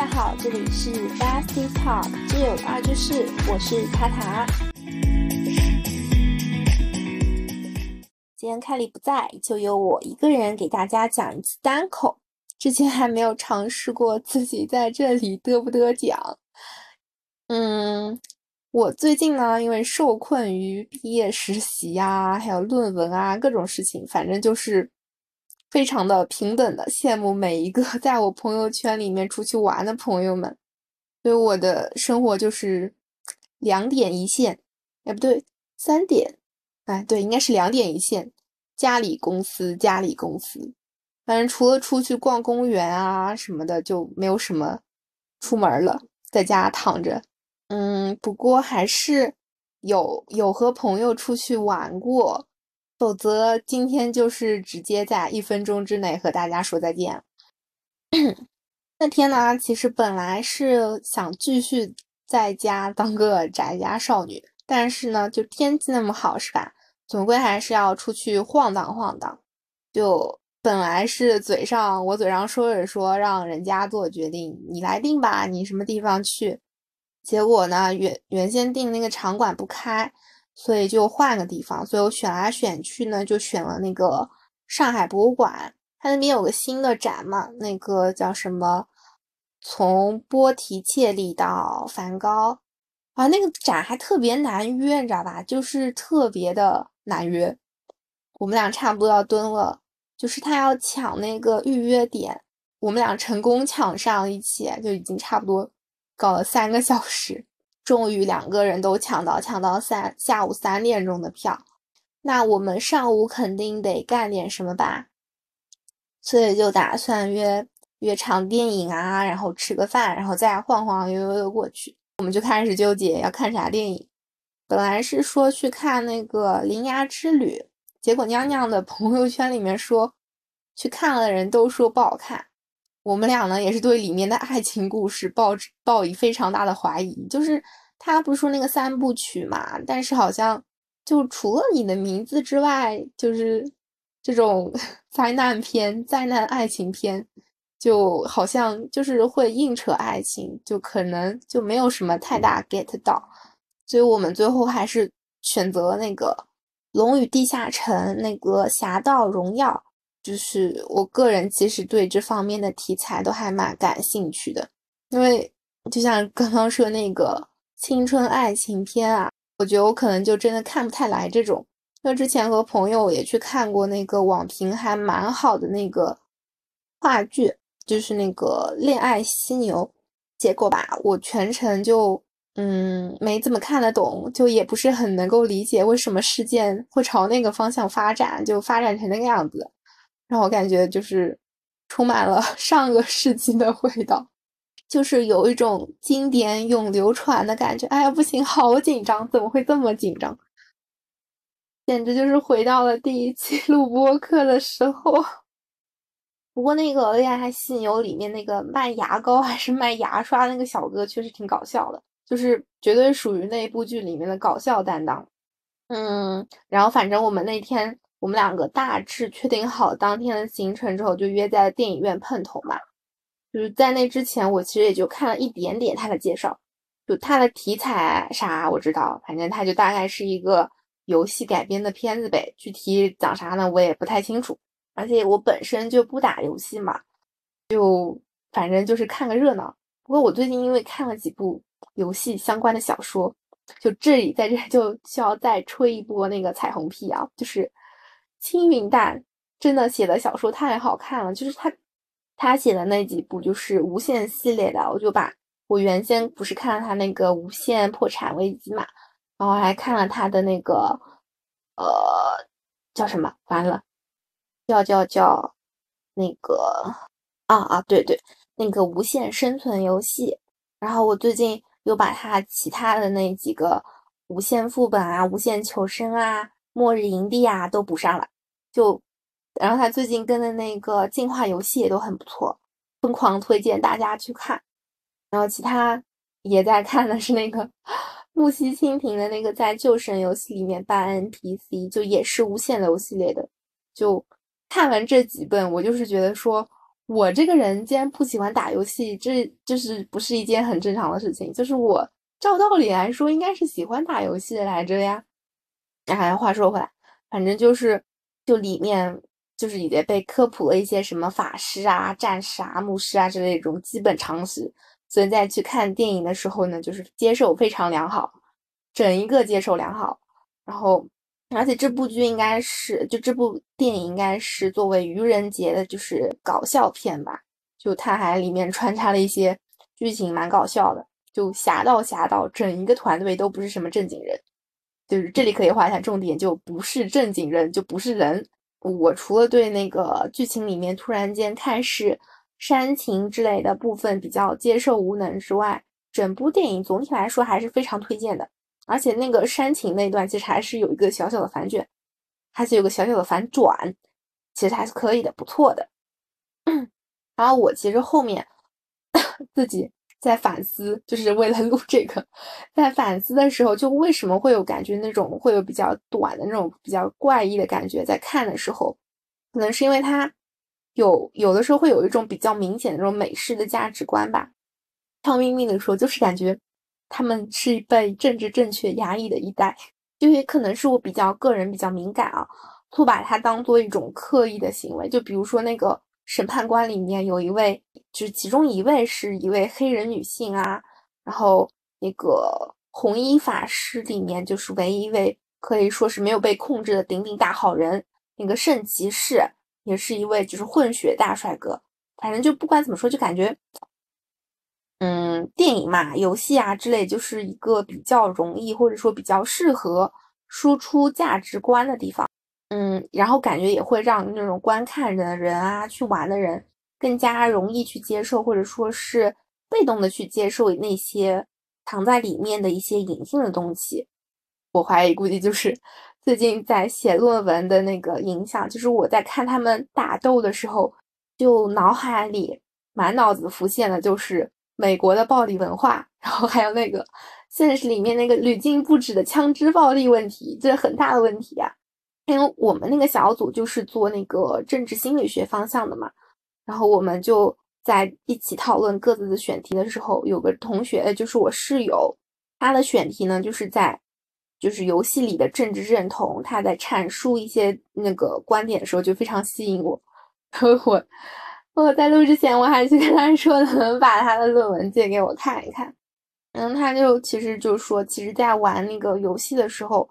大家好，这里是 Bestie Talk 挚友二居室，我是塔塔。今天凯里不在，就由我一个人给大家讲一次单口。之前还没有尝试过自己在这里得不得奖。嗯，我最近呢，因为受困于毕业实习呀，还有论文啊，各种事情，反正就是。非常的平等的羡慕每一个 在我朋友圈里面出去玩的朋友们，所以我的生活就是两点一线，哎不对，三点，哎对，应该是两点一线，家里公司家里公司，反正除了出去逛公园啊什么的就没有什么出门了，在家躺着，嗯，不过还是有有和朋友出去玩过。否则今天就是直接在一分钟之内和大家说再见。那天呢，其实本来是想继续在家当个宅家少女，但是呢，就天气那么好，是吧？总归还是要出去晃荡晃荡。就本来是嘴上我嘴上说着说让人家做决定，你来定吧，你什么地方去？结果呢，原原先定那个场馆不开。所以就换个地方，所以我选来选去呢，就选了那个上海博物馆。它那边有个新的展嘛，那个叫什么？从波提切利到梵高啊，那个展还特别难约，你知道吧？就是特别的难约。我们俩差不多要蹲了，就是他要抢那个预约点，我们俩成功抢上一起，就已经差不多搞了三个小时。终于两个人都抢到，抢到三下午三点钟的票。那我们上午肯定得干点什么吧？所以就打算约约场电影啊，然后吃个饭，然后再晃晃悠悠的过去。我们就开始纠结要看啥电影。本来是说去看那个《铃芽之旅》，结果娘娘的朋友圈里面说去看了的人都说不好看。我们俩呢也是对里面的爱情故事抱抱以非常大的怀疑，就是他不是说那个三部曲嘛，但是好像就除了你的名字之外，就是这种 灾难片、灾难爱情片，就好像就是会硬扯爱情，就可能就没有什么太大 get 到，所以我们最后还是选择那个《龙与地下城》那个《侠盗荣耀》。就是我个人其实对这方面的题材都还蛮感兴趣的，因为就像刚刚说那个青春爱情片啊，我觉得我可能就真的看不太来这种。那之前和朋友也去看过那个网评还蛮好的那个话剧，就是那个《恋爱犀牛》，结果吧，我全程就嗯没怎么看得懂，就也不是很能够理解为什么事件会朝那个方向发展，就发展成那个样子。让我感觉就是充满了 上个世纪的味道，就是有一种经典永流传的感觉。哎呀，不行，好紧张，怎么会这么紧张？简直就是回到了第一期 录播课的时候。不过那个《恋爱犀牛》里面那个卖牙膏还是卖牙刷那个小哥确实挺搞笑的，就是绝对属于那部剧里面的搞笑担当。嗯，然后反正我们那天。我们两个大致确定好当天的行程之后，就约在电影院碰头嘛。就是在那之前，我其实也就看了一点点他的介绍，就他的题材啥我知道，反正他就大概是一个游戏改编的片子呗。具体讲啥呢，我也不太清楚。而且我本身就不打游戏嘛，就反正就是看个热闹。不过我最近因为看了几部游戏相关的小说，就这里在这就需要再吹一波那个彩虹屁啊，就是。青云淡真的写的小说太好看了，就是他他写的那几部就是无限系列的，我就把我原先不是看了他那个无限破产危机嘛，然后还看了他的那个呃叫什么完了叫叫叫那个啊啊对对那个无限生存游戏，然后我最近又把他其他的那几个无限副本啊、无限求生啊。末日营地啊，都补上了，就，然后他最近跟的那个进化游戏也都很不错，疯狂推荐大家去看。然后其他也在看的是那个木西蜻蜓的那个在救神游戏里面扮 NPC，就也是无限流系列的。就看完这几本，我就是觉得说，我这个人既然不喜欢打游戏，这就是不是一件很正常的事情。就是我照道理来说应该是喜欢打游戏来着呀。哎，话说回来，反正就是就里面就是也被科普了一些什么法师啊、战士啊、牧师啊之类这种基本常识，所以在去看电影的时候呢，就是接受非常良好，整一个接受良好，然后。而且这部剧应该是，就这部电影应该是作为愚人节的，就是搞笑片吧。就它还里面穿插了一些剧情，蛮搞笑的。就侠盗侠盗，整一个团队都不是什么正经人。就是这里可以画一下重点，就不是正经人，就不是人。我除了对那个剧情里面突然间看似煽情之类的部分比较接受无能之外，整部电影总体来说还是非常推荐的。而且那个煽情那段其实还是有一个小小的反转，还是有个小小的反转，其实还是可以的，不错的。然后我其实后面 自己在反思，就是为了录这个，在反思的时候，就为什么会有感觉那种会有比较短的那种比较怪异的感觉，在看的时候，可能是因为它有有的时候会有一种比较明显的那种美式的价值观吧。悄咪咪的时候，就是感觉。他们是被政治正确压抑的一代，就也可能是我比较个人比较敏感啊，会把它当做一种刻意的行为。就比如说那个审判官里面有一位，就是其中一位是一位黑人女性啊，然后那个红衣法师里面就是唯一一位可以说是没有被控制的顶顶大好人，那个圣骑士也是一位就是混血大帅哥。反正就不管怎么说，就感觉。嗯，电影嘛，游戏啊之类，就是一个比较容易或者说比较适合输出价值观的地方。嗯，然后感觉也会让那种观看的人啊，去玩的人更加容易去接受，或者说是被动的去接受那些藏在里面的一些隐性的东西。我怀疑，估计就是最近在写论文的那个影响，就是我在看他们打斗的时候，就脑海里满脑子浮现的就是。美国的暴力文化，然后还有那个现实里面那个屡禁不止的枪支暴力问题，这是很大的问题呀。因为我们那个小组就是做那个政治心理学方向的嘛，然后我们就在一起讨论各自的选题的时候，有个同学就是我室友，他的选题呢就是在就是游戏里的政治认同，他在阐述一些那个观点的时候就非常吸引我，然后我。我在录之前，我还去跟他说，能把他的论文借给我看一看。然后，他就其实就说，其实，在玩那个游戏的时候，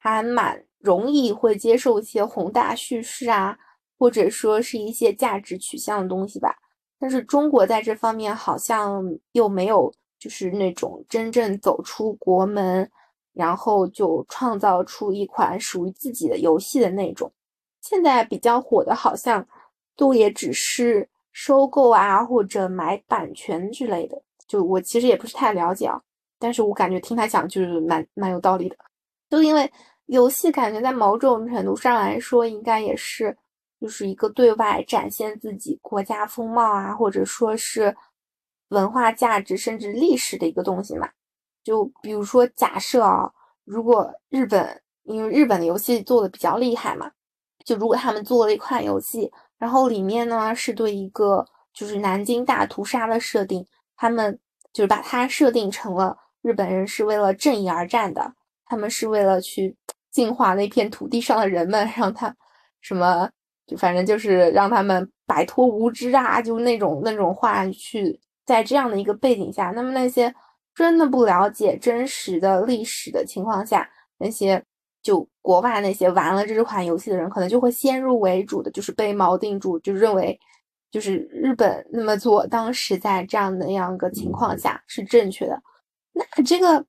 还蛮容易会接受一些宏大叙事啊，或者说是一些价值取向的东西吧。但是中国在这方面好像又没有，就是那种真正走出国门，然后就创造出一款属于自己的游戏的那种。现在比较火的，好像。都也只是收购啊，或者买版权之类的。就我其实也不是太了解啊，但是我感觉听他讲就是蛮蛮有道理的。就因为游戏感觉在某种程度上来说，应该也是就是一个对外展现自己国家风貌啊，或者说是文化价值甚至历史的一个东西嘛。就比如说假设啊，如果日本因为日本的游戏做的比较厉害嘛，就如果他们做了一款游戏。然后里面呢是对一个就是南京大屠杀的设定，他们就是把它设定成了日本人是为了正义而战的，他们是为了去净化那片土地上的人们，让他什么就反正就是让他们摆脱无知啊，就那种那种话去在这样的一个背景下，那么那些真的不了解真实的历史的情况下，那些。就国外那些玩了这款游戏的人，可能就会先入为主的，就是被锚定住，就认为就是日本那么做，当时在这样的样一个情况下是正确的。那这个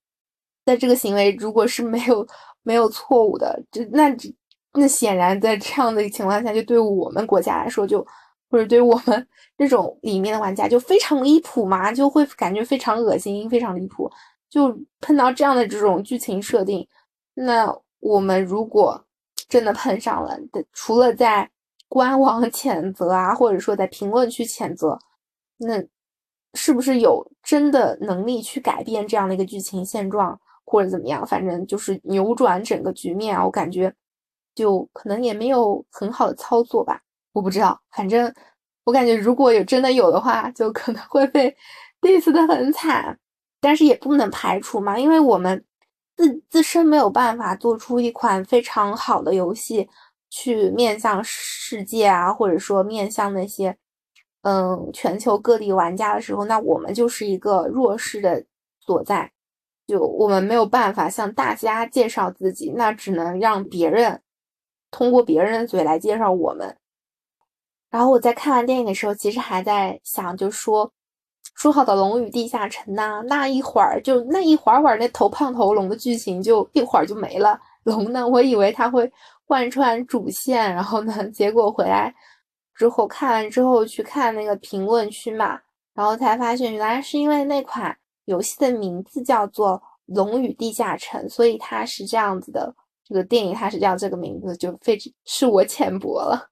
在这个行为如果是没有没有错误的，就那那显然在这样的情况下，就对我们国家来说，就或者对我们这种里面的玩家就非常离谱嘛，就会感觉非常恶心，非常离谱。就碰到这样的这种剧情设定，那。我们如果真的碰上了，除了在官网 谴责啊，或者说在评论区谴责，那是不是有真的能力去改变这样的一个剧情现状，或者怎么样？反正就是扭转整个局面啊，我感觉就可能也没有很好的操作吧，我不知道。反正我感觉如果有真的有的话，就可能会被 diss 的很惨。但是也不能排除嘛，因为我们自自身没有办法做出一款非常好的游戏去面向世界啊，或者说面向那些嗯全球各地玩家的时候，那我们就是一个弱势的所在。就我们没有办法向大家介绍自己，那只能让别人通过别人的嘴来介绍我们。然后我在看完电影的时候，其实还在想，就说说好的《龙与地下城》呐，那一会儿就那一会儿会儿，那头胖头龙的剧情就一会儿就没了。龙呢，我以为他会贯穿主线，然后呢，结果回来之后看完之后去看那个评论区嘛，然后才发现原来是因为那款。游戏的名字叫做《龙与地下城》，所以它是这样子的。这个电影它是叫这个名字，就非是我浅薄了。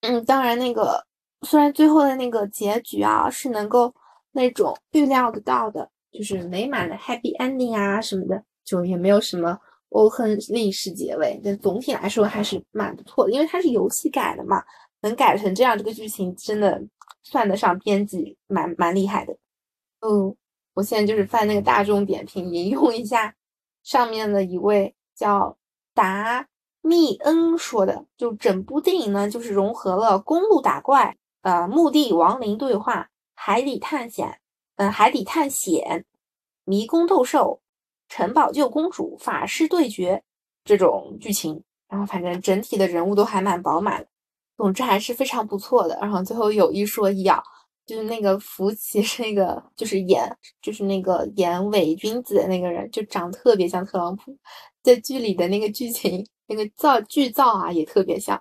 嗯，当然那个虽然最后的那个结局啊是能够那种预料得到的，就是美满的 happy ending 啊什么的，就也没有什么欧亨利式结尾。但总体来说还是蛮不错的，因为它是游戏改的嘛，能改成这样，这个剧情真的算得上编辑蛮蛮厉害的。嗯。我现在就是翻那个大众点评，引用一下上面的一位叫达密恩说的，就整部电影呢，就是融合了公路打怪、呃墓地亡灵对话、海底探险、嗯海底探险、迷宫斗兽、城堡救公主、法师对决这种剧情，然后反正整体的人物都还蛮饱满的，总之还是非常不错的。然后最后有一说一啊。就是那个福奇是那个，就是演就是那个演伪君子的那个人，就长特别像特朗普，在剧里的那个剧情那个造剧造啊也特别像。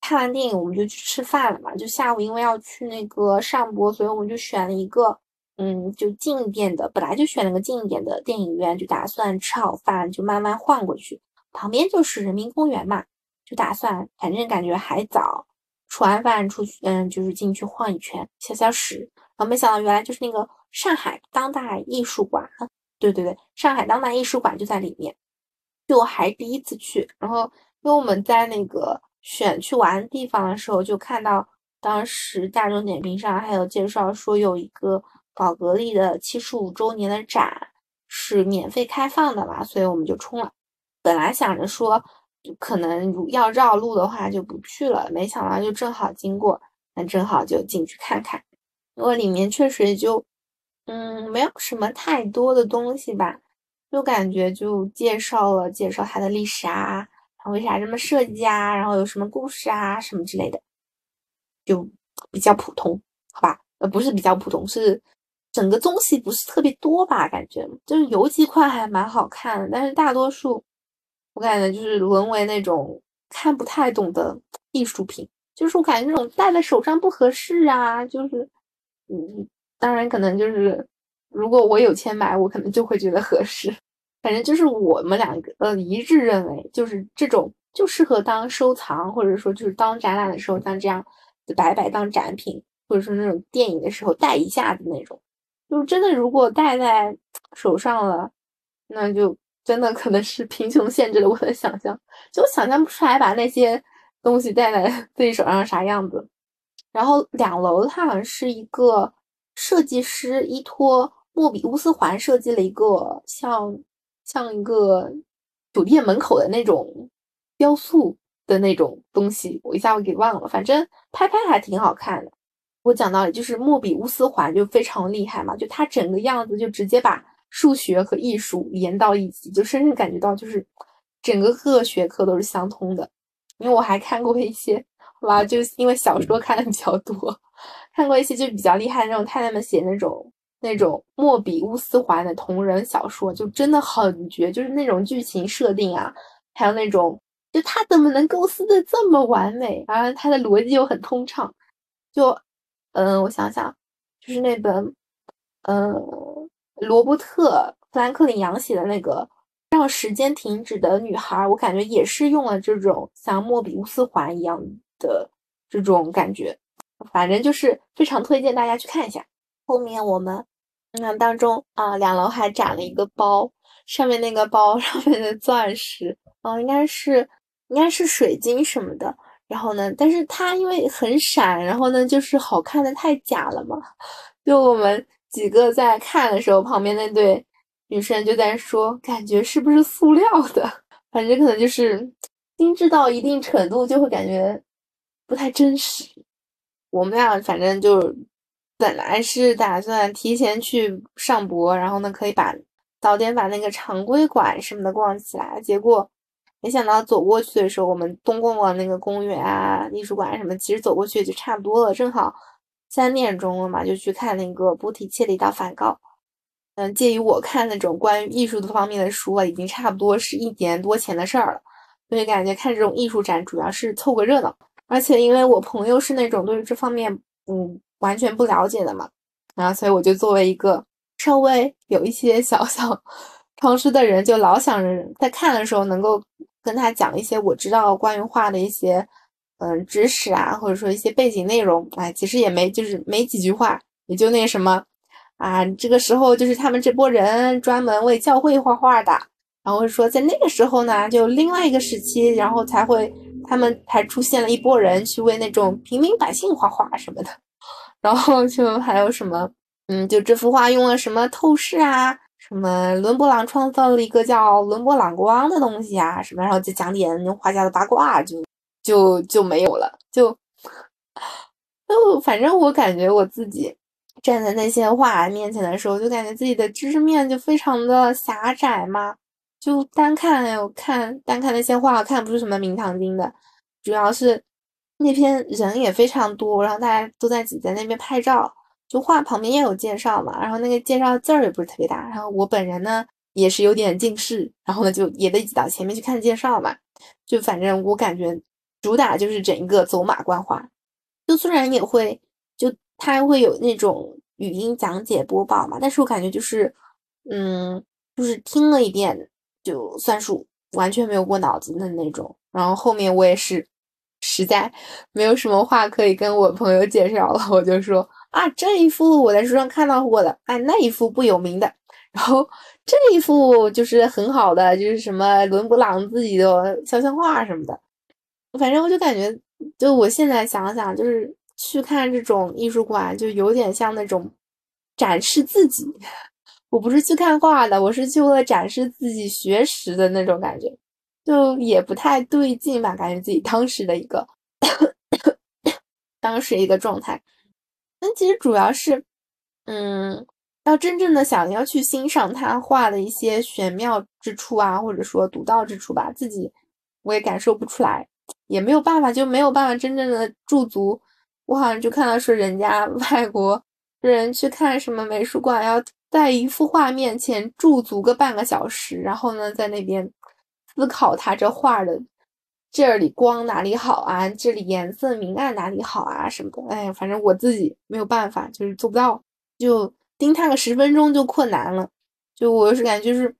看完电影我们就去吃饭了嘛，就下午因为要去那个上播，所以我们就选了一个嗯就近一点的，本来就选了个近一点的电影院，就打算吃好饭就慢慢晃过去，旁边就是人民公园嘛，就打算反正感觉还早。吃完饭出去，嗯，就是进去晃一圈，消消食。然后没想到原来就是那个上海当代艺术馆，对对对，上海当代艺术馆就在里面。就我还第一次去，然后因为我们在那个选去玩的地方的时候，就看到当时大众点评上还有介绍说有一个宝格丽的七十五周年的展是免费开放的嘛，所以我们就冲了。本来想着说。就可能要绕路的话就不去了，没想到就正好经过，那正好就进去看看。因为里面确实就，嗯，没有什么太多的东西吧，就感觉就介绍了介绍它的历史啊，它为啥这么设计啊，然后有什么故事啊什么之类的，就比较普通，好吧？呃，不是比较普通，是整个东西不是特别多吧？感觉就是有几块还蛮好看的，但是大多数。我感觉就是沦为那种看不太懂的艺术品，就是我感觉那种戴在手上不合适啊，就是，嗯，当然可能就是如果我有钱买，我可能就会觉得合适。反正就是我们两个呃一致认为，就是这种就适合当收藏，或者说就是当展览的时候像这样摆摆当展品，或者说那种电影的时候戴一下的那种，就是真的如果戴在手上了，那就。真的可能是贫穷限制了我的想象，就想象不出来把那些东西戴在 自己手上啥样子。然后两楼它好像是一个设计师依托莫比乌斯环设计了一个像像一个酒店门口的那种雕塑的那种东西，我一下我给忘了，反正拍拍还挺好看的。我讲到就是莫比乌斯环就非常厉害嘛，就它整个样子就直接把。数学和艺术连到一起，就深深感觉到，就是整个各学科都是相通的。因为我还看过一些，好吧，就因为小说看的比较多，看过一些就比较厉害的那种太太们写那种那种莫比乌斯环的同人小说，就真的很绝，就是那种剧情设定啊，还有那种就他怎么能构思的这么完美，然后他的逻辑又很通畅。就嗯，我想想，就是那本嗯。罗伯特·富兰克林杨写的那个《让时间停止的女孩》，我感觉也是用了这种像莫比乌斯环一样的这种感觉，反正就是非常推荐大家去看一下。后面我们那当中啊，两楼还展了一个包，上面那个包上面的钻石，嗯，应该是应该是水晶什么的。然后呢，但是它因为很闪，然后呢，就是好看的太假了嘛。就我们几个在看的时候，旁边那对女生就在说，感觉是不是塑料的？反正可能就是精致到一定程度，就会感觉不太真实。我们俩反正就本来是打算提前去上博，然后呢，可以把早点把那个常规馆什么的逛起来。结果没想到走过去的时候，我们东逛逛那个公园啊、艺术馆什么，其实走过去就差不多了，正好三点钟了嘛，就去看那个波提切利到梵高。嗯，介于我看那种关于艺术的方面的书啊，已经差不多是一年多前的事儿了，所以感觉看这种艺术展主要是凑个热闹。而且因为我朋友是那种对于这方面嗯完全不了解的嘛，然后所以我就作为一个稍微有一些小 小常识的人，就老想着在看的时候能够跟他讲一些我知道关于画的一些嗯知识啊，或者说一些背景内容。哎，其实也没就是没几句话，也就那什么。啊，这个时候就是他们这波人专门为教会画画的，然后说在那个时候呢，就另外一个时期，然后才会他们才出现了一波人去为那种平民百姓画画什么的，然后就还有什么，嗯，就这幅画用了什么透视啊，什么伦勃朗创造了一个叫伦勃朗光的东西啊，什么，然后就讲点画家的八卦，就就就没有了，就就反正我感觉我自己。站在那些画面前的时候，就感觉自己的知识面就非常的狭窄嘛。就单看，我看单看那些画，看不出什么名堂经的。主要是那篇人也非常多，然后大家都在挤在那边拍照。就画旁边也有介绍嘛，然后那个介绍字儿也不是特别大。然后我本人呢也是有点近视，然后呢就也得挤到前面去看介绍嘛。就反正我感觉主打就是整一个走马观花。就虽然也会就。它会有那种语音讲解播报嘛，但是我感觉就是，嗯，就是听了一遍就算数，完全没有过脑子的那种。然后后面我也是实在没有什么话可以跟我朋友介绍了，我就说啊，这一幅我在书上看到过的，哎，那一幅不有名的，然后这一幅就是很好的，就是什么伦勃朗自己的肖像画什么的。反正我就感觉，就我现在想想，就是。去看这种艺术馆，就有点像那种展示自己。我不是去看画的，我是去为了展示自己学识的那种感觉，就也不太对劲吧？感觉自己当时的一个 当时一个状态。但其实主要是，嗯，要真正的想要去欣赏他画的一些玄妙之处啊，或者说独到之处吧，自己我也感受不出来，也没有办法，就没有办法真正的驻足。我好像就看到说，人家 外国人去看什么美术馆，要在一幅画面前驻足个半个小时，然后呢，在那边思考他这画的这里光哪里好啊，这里颜色明暗哪里好啊什么的。哎，反正我自己没有办法，就是做不到，就盯他个十分钟就困难了。就我是感觉就是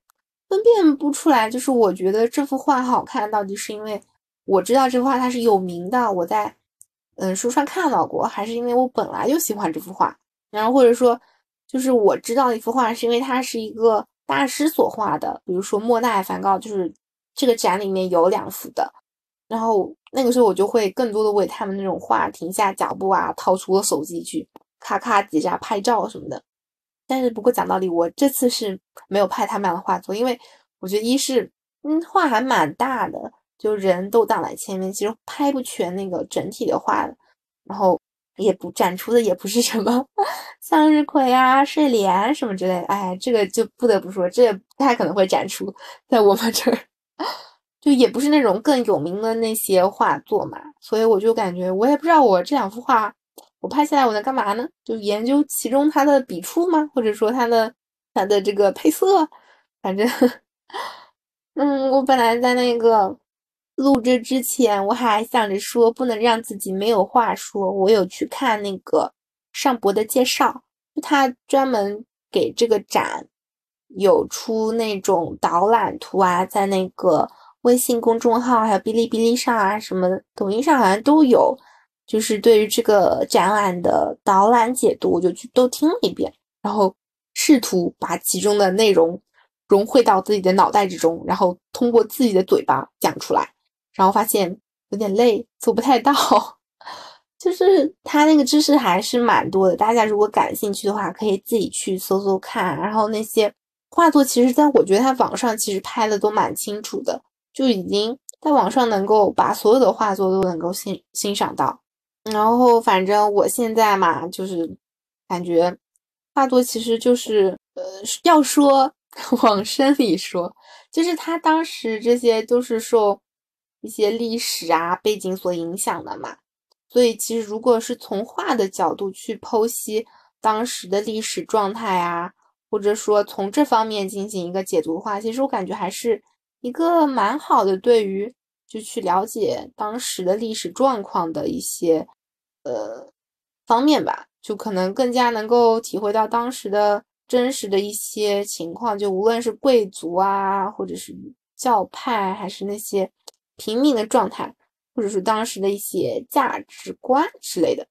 分辨不出来，就是我觉得这幅画好看，到底是因为我知道这幅画它是有名的，我在。嗯，书上看到过，还是因为我本来就喜欢这幅画，然后或者说，就是我知道一幅画是因为它是一个大师所画的，比如说莫奈、梵高，就是这个展里面有两幅的，然后那个时候我就会更多的为他们那种画停下脚步啊，掏出了手机去咔咔几下拍照什么的。但是不过讲道理，我这次是没有拍他们俩的画作，因为我觉得一是嗯画还蛮大的。就人都挡在前面，其实拍不全那个整体的画的，然后也不展出的也不是什么 向日葵啊、睡莲什么之类的，哎，这个就不得不说，这也不太可能会展出在我们这儿，就也不是那种更有名的那些画作嘛，所以我就感觉我也不知道我这两幅画我拍下来我在干嘛呢？就研究其中它的笔触吗？或者说它的它的这个配色？反正，嗯，我本来在那个。录制之前，我还想着说不能让自己没有话说。我有去看那个上博的介绍，他专门给这个展有出那种导览图啊，在那个微信公众号、还有哔哩哔哩上啊，什么抖音上好像都有，就是对于这个展览的导览解读，我就去都听了一遍，然后试图把其中的内容融汇到自己的脑袋之中，然后通过自己的嘴巴讲出来。然后发现有点累，做不太到。就是他那个知识还是蛮多的，大家如果感兴趣的话，可以自己去搜搜看。然后那些画作，其实在我觉得他网上其实拍的都蛮清楚的，就已经在网上能够把所有的画作都能够欣欣赏到。然后反正我现在嘛，就是感觉画作其实就是呃，要说 往深里说，就是他当时这些都是受一些历史啊背景所影响的嘛。所以，其实如果是从画的角度去剖析当时的历史状态啊，或者说从这方面进行一个解读的话，其实我感觉还是一个蛮好的，对于就去了解当时的历史状况的一些呃方面吧，就可能更加能够体会到当时的真实的一些情况，就无论是贵族啊，或者是教派，还是那些平民的状态。或者是当时的一些价值观之类的。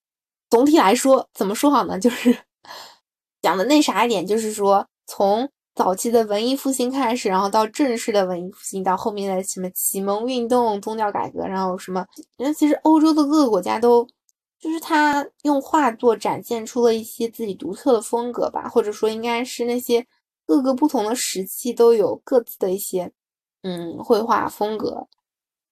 总体来说，怎么说好呢？就是讲的那啥一点，就是说从早期的文艺复兴开始，然后到正式的文艺复兴，到后面的什么启蒙运动、宗教改革，然后什么，因为其实欧洲的各个国家都，就是他用画作展现出了一些自己独特的风格吧，或者说应该是那些各个不同的时期都有各自的一些嗯绘画风格。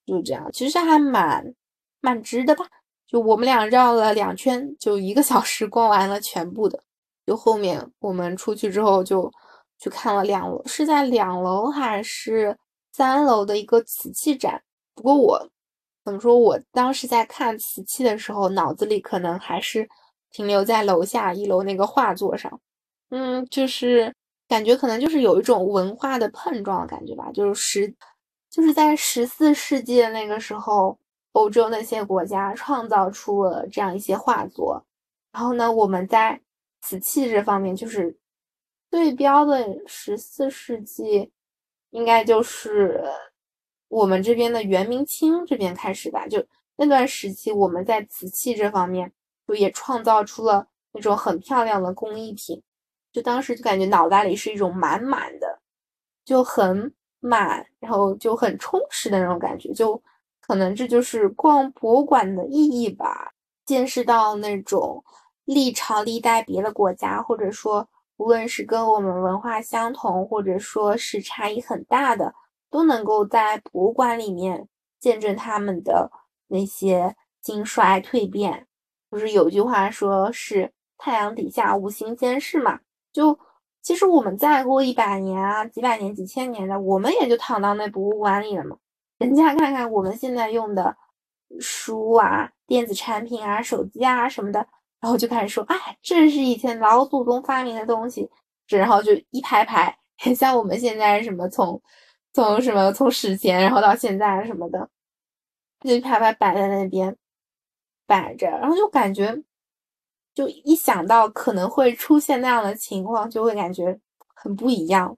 就这样，其实还蛮蛮值的吧。就我们俩绕了两圈，就一个小时逛完了全部的。就后面我们出去之后，就去看了两楼，是在两楼还是三楼的一个瓷器展。不过我怎么说，我当时在看瓷器的时候，脑子里可能还是停留在楼下一楼那个画作上。嗯，就是感觉可能就是有一种文化的碰撞的感觉吧，就是时。就是在十四世纪的那个时候，欧洲那些国家创造出了这样一些画作，然后呢，我们在瓷器这方面就是对标的十四世纪，应该就是我们这边的元明清这边开始吧。就那段时期，我们在瓷器这方面就也创造出了那种很漂亮的工艺品，就当时就感觉脑袋里是一种满满的，就很。满，然后就很充实的那种感觉，就可能这就是逛博物馆的意义吧。见识到那种历朝历代别的国家，或者说无论是跟我们文化相同，或者说是差异很大的，都能够在博物馆里面见证他们的那些兴衰蜕变。不是有句话说是太阳底下无新鲜事嘛？就。其实我们再过一百年啊，几百年、几千年的，我们也就躺到那博物馆里了嘛。人家看看我们现在用的书啊、电子产品啊、手机啊什么的，然后就开始说：“哎，这是以前老祖宗发明的东西。”这然后就一排排，很 像我们现在什么从从什么从史前然后到现在什么的，就一排排摆在那边摆着，然后就感觉。就一想到可能会出现那样的情况，就会感觉很不一样。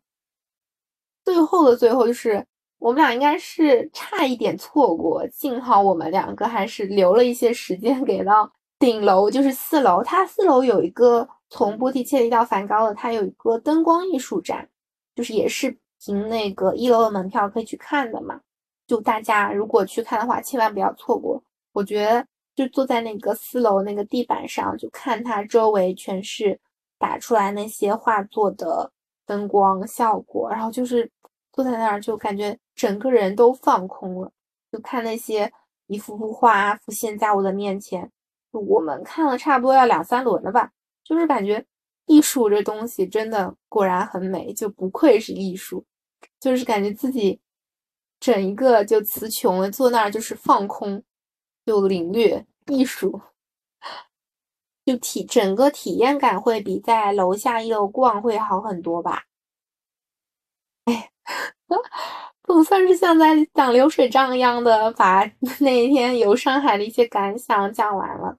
最后的最后，就是我们俩应该是差一点错过，幸好我们两个还是留了一些时间给到顶楼，就是四楼。它四楼有一个从波提切利到梵高的，它有一个灯光艺术展，就是也是凭那个一楼的门票可以去看的嘛。就大家如果去看的话，千万不要错过。我觉得。就坐在那个四楼那个地板上，就看它周围全是打出来那些画作的灯光效果，然后就是坐在那儿就感觉整个人都放空了，就看那些一幅幅画浮现在我的面前。我们看了差不多要两三轮了吧，就是感觉艺术这东西真的果然很美，就不愧是艺术，就是感觉自己整一个就词穷了，坐那儿就是放空。就领略艺术，就体整个体验感会比在楼下一楼逛会好很多吧。哎，总算是像在讲流水账一样的把 那一天游上海的一些感想讲完了。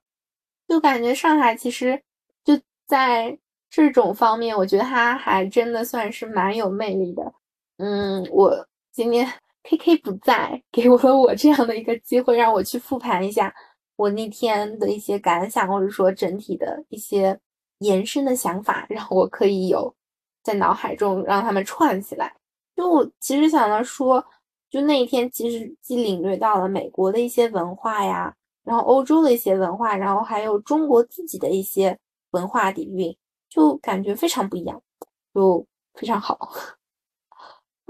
就感觉上海其实就在这种方面，我觉得它还真的算是蛮有魅力的。嗯，我今天。K K 不在，给我了我这样的一个机会，让我去复盘一下我那天的一些感想，或者说整体的一些延伸的想法，让我可以有在脑海中让他们串起来。就我其实想到说，就那一天，其实既领略到了美国的一些文化呀，然后欧洲的一些文化，然后还有中国自己的一些文化底蕴，就感觉非常不一样，就非常好。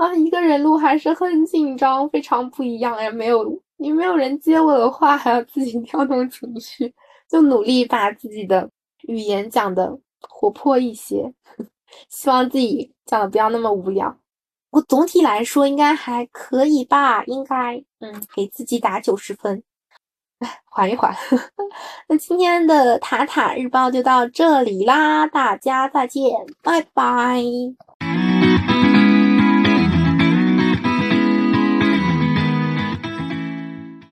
啊，一个人录还是很紧张，非常不一样呀，没有你没有人接我的话，还要自己 调动情绪，就努力把自己的语言讲的活泼一些，希望自己讲的不要那么无聊。我总体来说应该还可以吧，应该，嗯，给自己打九十分，哎，缓一缓。那今天的塔塔日报就到这里啦，大家再见，拜拜。